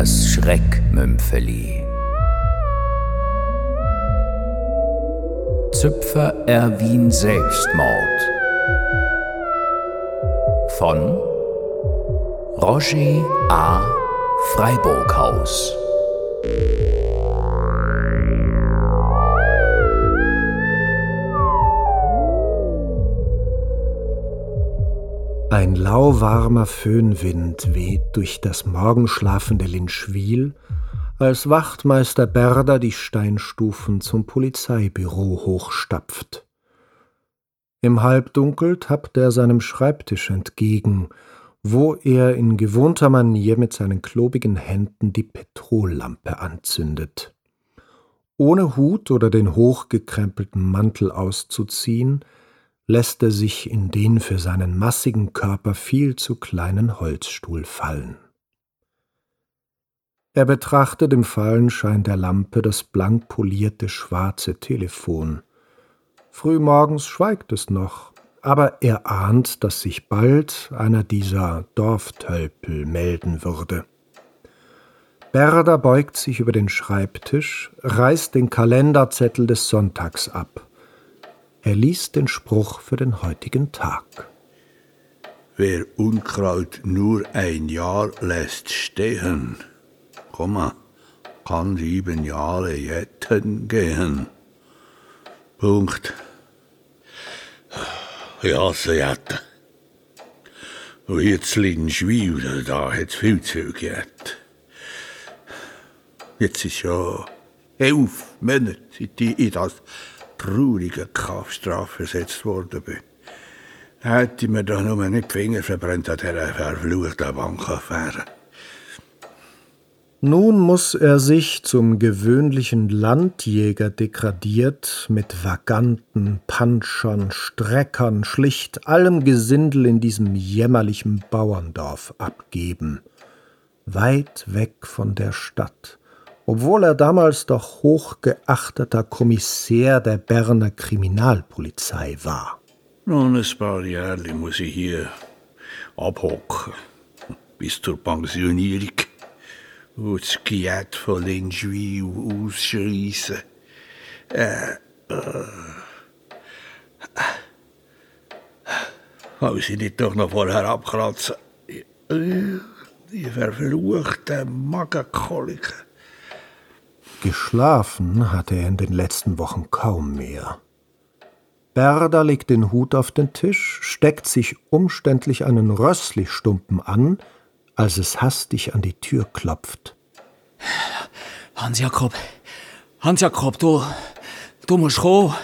Das Schreckmümpfeli. Züpfer Erwin Selbstmord. Von Roger A. Freiburghaus. Ein lauwarmer Föhnwind weht durch das morgenschlafende Linschwil, als Wachtmeister Berder die Steinstufen zum Polizeibüro hochstapft. Im Halbdunkel tappt er seinem Schreibtisch entgegen, wo er in gewohnter Manier mit seinen klobigen Händen die Petrollampe anzündet. Ohne Hut oder den hochgekrempelten Mantel auszuziehen, lässt er sich in den für seinen massigen Körper viel zu kleinen Holzstuhl fallen. Er betrachtet im Fallenschein der Lampe das blank polierte schwarze Telefon. Frühmorgens schweigt es noch, aber er ahnt, dass sich bald einer dieser Dorftölpel melden würde. Berda beugt sich über den Schreibtisch, reißt den Kalenderzettel des Sonntags ab. Er liest den Spruch für den heutigen Tag. Wer Unkraut nur ein Jahr lässt stehen, Komma, kann sieben Jahre jetten gehen. Punkt. Ja, so jetten. Und jetzt liegen Schwil, da hat's viel zu gegett. Jetzt ist ja elf Monate, seit ich in das traurige Kampfstrafe versetzt worden bin. Hätte mir doch nur nicht die Finger verbrennt an dieser verfluchten Bankaffäre. Nun muss er sich zum gewöhnlichen Landjäger degradiert mit Vaganten, Panschern, Streckern, schlicht allem Gesindel in diesem jämmerlichen Bauerndorf abgeben, weit weg von der Stadt, obwohl er damals doch hochgeachteter Kommissär der Berner Kriminalpolizei war. Nun, ein paar Jahre muss ich hier abhocken, bis zur Pensionierung und das Giet von Linschwil ausschreissen. Äh, äh. Habe sie nicht doch noch vorher abkratzen? Die verfluchten Magenkoliken. Geschlafen hatte er in den letzten Wochen kaum mehr. Berda legt den Hut auf den Tisch, steckt sich umständlich einen Rösslichstumpen an, als es hastig an die Tür klopft. Hans-Jakob, Hans-Jakob, du, du musst kommen.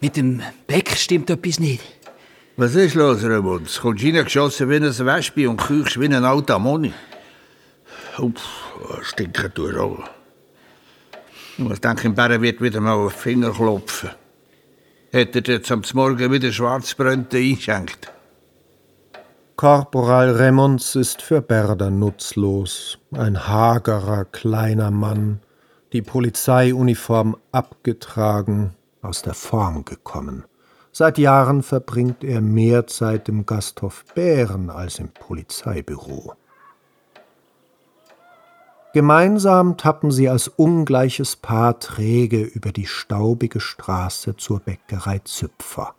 Mit dem Beck stimmt etwas nicht. Was ist los? Kommst du reingeschossen wie ein Wespe und küchst wie ein alter Moni? Uff, stinken du auch. Ich denke, im Bären wird wieder mal auf den Finger klopfen. Hat er jetzt am Morgen wieder Schwarzbrönte eingeschenkt? Korporal Remonds ist für Berda nutzlos, ein hagerer kleiner Mann, die Polizeiuniform abgetragen, aus der Form gekommen. Seit Jahren verbringt er mehr Zeit im Gasthof Bären als im Polizeibüro. Gemeinsam tappen sie als ungleiches Paar träge über die staubige Straße zur Bäckerei Züpfer.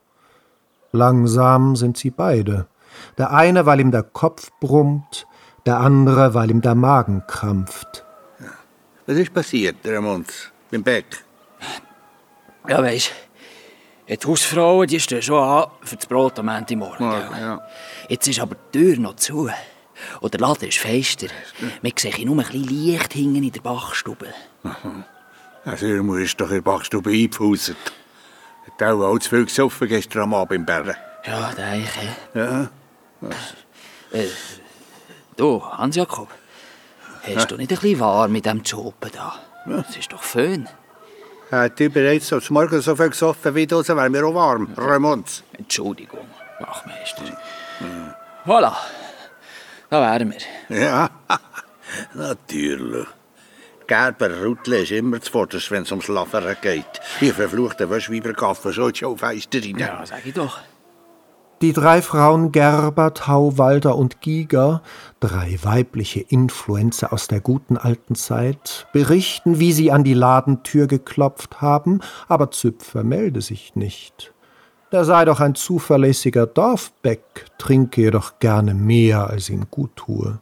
Langsam sind sie beide, der eine, weil ihm der Kopf brummt, der andere, weil ihm der Magen krampft. Was ist passiert, Ramons, beim Beck? Ja, weisst, die Hausfrauen die stehen schon an für das Brot am Montagmorgen. Morgen, ja. Jetzt ist aber die Tür noch zu. Und der Laden ist fester. Man sieht nur ein bisschen Licht hinten in der Bachstube. Also, ihr musst doch in der Backstube eingepfuset. Hat auch all zu viel gesoffen gestern am Abend im Bären. Ja, denke ich. Ja. Äh, du, Hans-Jakob, hast du nicht ein bisschen warm mit dem Job da? Es ist doch Föhn. Hat ihr bereits am Morgen so viel gesoffen wie du, so wäre mir auch warm. Ramons. Entschuldigung, Wachmeister. Voilà, da wären wir. Ja, natürlich. Gerber Rutle ist immer zuvorderst, wenn es ums Laveren geht. Ihr verfluchten Wäschweibergaffen schon schon Feisterin. Ja, sag ich doch. Die drei Frauen Gerber, Tauwalder und Giger, drei weibliche Influencer aus der guten alten Zeit, berichten, wie sie an die Ladentür geklopft haben, aber Züpfer melde sich nicht. Der sei doch ein zuverlässiger Dorfbeck, trinke jedoch gerne mehr, als ihm gut tue.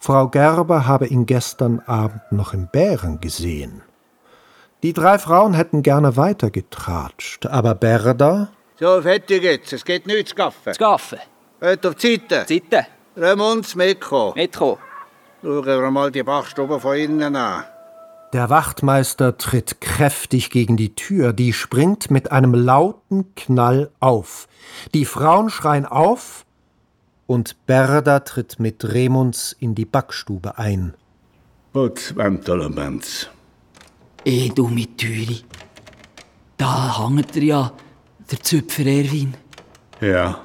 Frau Gerber habe ihn gestern Abend noch im Bären gesehen. Die drei Frauen hätten gerne weitergetratscht, aber Berda, So, fertig jetzt. Es geht nichts zu gaffen. Zu gaffen. Hört auf die Seite. Seite. Remunds mitkommen. Mitkommen. Schauen wir mal die Bachstube von innen an. Der Wachtmeister tritt kräftig gegen die Tür, die springt mit einem lauten Knall auf. Die Frauen schreien auf und Berda tritt mit Remunds in die Backstube ein. Putz beim Tollemenz. Eh, du mit Türi. Da hängt er ja, der Züpfer Erwin. Ja.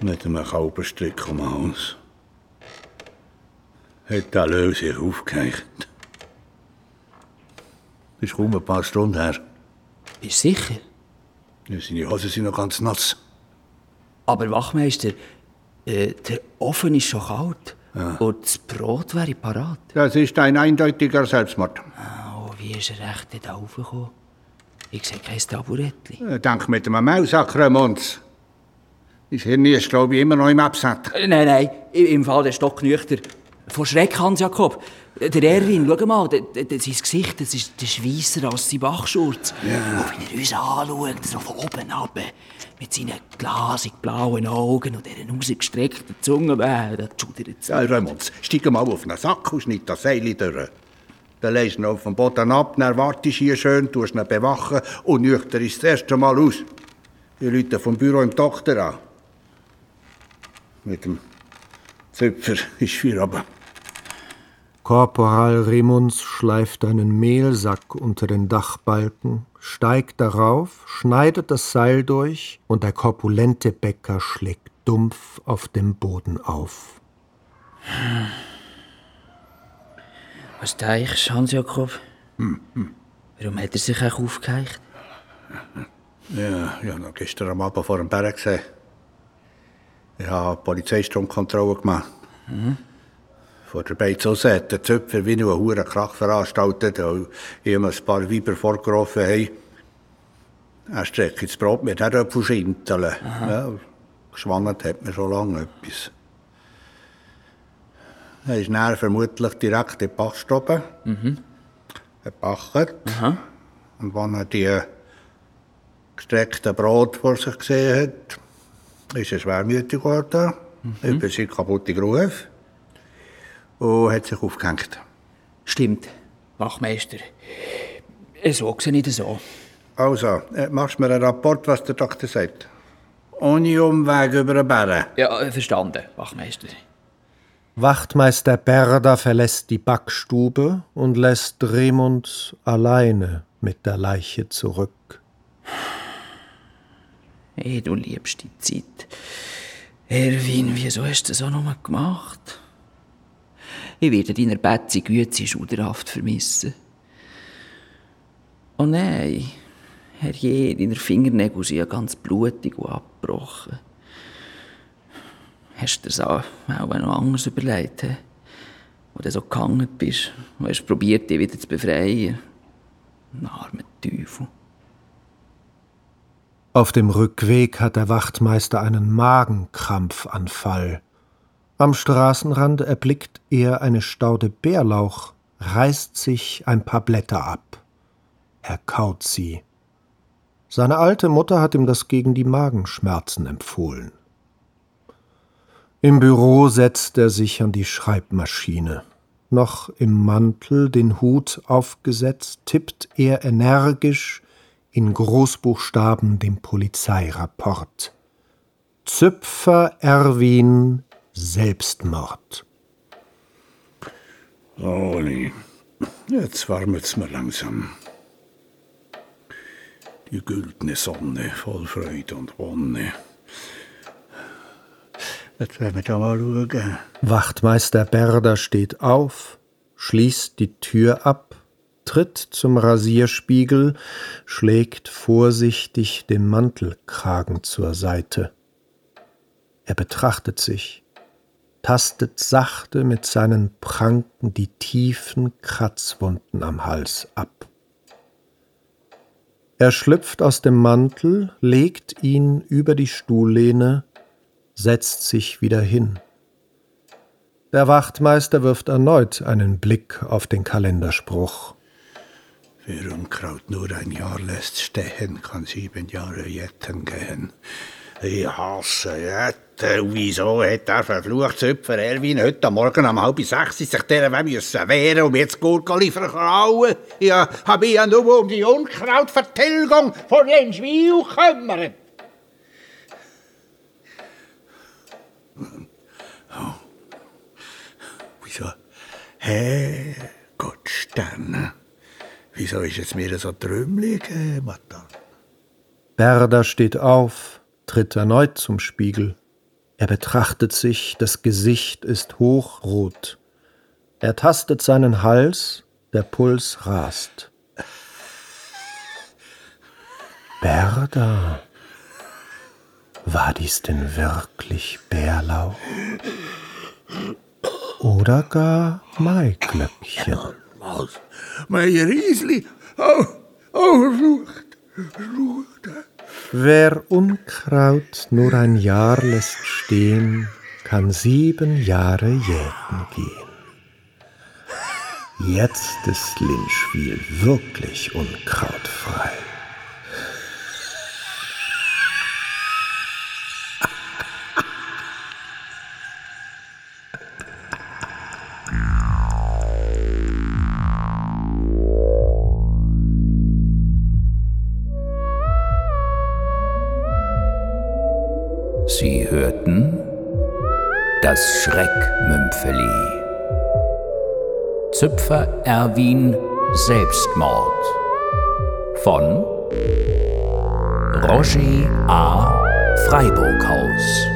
Mit einem Kaubenstrick um den Hals. Hat der Löw sich aufgehängt. Das ist kaum ein paar Stunden her. Bist du sicher? Ja, seine Hosen sind noch ganz nass. Aber Wachmeister, äh, der Ofen ist schon kalt. Und das Brot wäre parat. Das ist ein eindeutiger Selbstmord. Oh, wie ist er recht da raufgekommen? Ich sehe kein Taburettli. Äh, Denk mit einem Mausack, Remunds. Dein Hirn ist, glaube ich, immer noch im Absatz. Äh, Nein, nein, im Fall der Stock nüchter. Von Schreck, Hans-Jakob. Der Erwin, schau mal, der, der, sein Gesicht, das ist der Schweisser als sein Bachschurz. Ja. Und wie er uns anschaut, so von oben ab, mit seinen glasig blauen Augen und dieser rausgestreckten Zunge, äh, das schudert Ja, Remunds, steig mal auf einen Sack und schneid das Seil durch. Dann du ihn auf den Boden ab, dann wartest du hier schön, tust ihn bewachen und nüchter ist das erste Mal aus. Die Leute vom Büro im Doktor an. Mit dem Zöpfer ist für aber. Korporal Remunds schleift einen Mehlsack unter den Dachbalken, steigt darauf, schneidet das Seil durch und der korpulente Bäcker schlägt dumpf auf dem Boden auf. Was denkst du, Hans-Jakob? Warum hat er sich auch aufgeheicht? Ja, ich habe noch gestern am Abend vor dem Berg gesehen. Ich habe Polizeistromkontrolle gemacht. Vor der Beiz hat der Zöpfer wie nur einen hohen Krach veranstaltet, weil ihm ein paar Weiber vorgerufen haben. Er streckt das Brot mit Erdäpfelschinteln. Ja, geschwannet hat man schon lange etwas. Er ist dann vermutlich direkt in die Bachstube. Mhm. Gebacken. Und wenn er die gestreckte Brot vor sich gesehen hat, ist er schwermütig geworden, über seinen kaputten Ruf und hat sich aufgehängt. Stimmt, Wachmeister. So sehe ich das so. Also, machst du mir einen Rapport, was der Doktor sagt? Ohne Umweg über den Bären. Ja, verstanden, Wachmeister. Wachtmeister Berda verlässt die Backstube und lässt Remund alleine mit der Leiche zurück. Hey, du die Zeit. Erwin, wieso hast du das auch nochmal gemacht? Ich werde deiner Betzi Güte schuderhaft vermissen. Oh nein, herrje, deine Fingernägel sind ja ganz blutig und abgebrochen. Hast du dir das auch noch anders überlegt, he? wo du so gehangen bist und hast probiert, dich wieder zu befreien? Ein armer Teufel. Auf dem Rückweg hat der Wachtmeister einen Magenkrampfanfall. Am Straßenrand erblickt er eine Staude Bärlauch, reißt sich ein paar Blätter ab. Er kaut sie. Seine alte Mutter hat ihm das gegen die Magenschmerzen empfohlen. Im Büro setzt er sich an die Schreibmaschine. Noch im Mantel, den Hut aufgesetzt, tippt er energisch in Großbuchstaben den Polizeirapport. Züpfer Erwin Selbstmord. Oli, jetzt warmet's mir langsam. Die güldene Sonne voll Freude und Wonne. Jetzt werden wir da mal schauen. Wachtmeister Berder steht auf, schließt die Tür ab tritt zum Rasierspiegel, schlägt vorsichtig den Mantelkragen zur Seite. Er betrachtet sich, tastet sachte mit seinen Pranken die tiefen Kratzwunden am Hals ab. Er schlüpft aus dem Mantel, legt ihn über die Stuhllehne, setzt sich wieder hin. Der Wachtmeister wirft erneut einen Blick auf den Kalenderspruch. Wer Unkraut nur ein Jahr lässt stehen, kann sieben Jahre jetten gehen. Ich hasse Jetten. Wieso hat der verfluchte Zöpfer Erwin heute Morgen um halb sechs sich dieser müssen wehren und jetzt Gurkeli verklauen? Ja, habe ich ja nur um die Unkrautvertilgung von den Schwein gekümmert. Oh. Wieso? Herrgott, Sterne. Wieso ist es mir so trümmelig, Matan? Berda steht auf tritt erneut zum Spiegel. Er betrachtet sich, das Gesicht ist hochrot. Er tastet seinen Hals, der Puls rast. Berda, war dies denn wirklich Bärlauch? Oder gar Maiglöckchen? Was? Mein Riesli? Oh, oh, Flucht, Flucht. Wer Unkraut nur ein Jahr lässt stehen, kann sieben Jahre jäten gehen. Jetzt ist Linschwil wirklich unkrautfrei. Das Schreckmümpfeli. Züpfer Erwin Selbstmord von Roger A. Freiburghaus.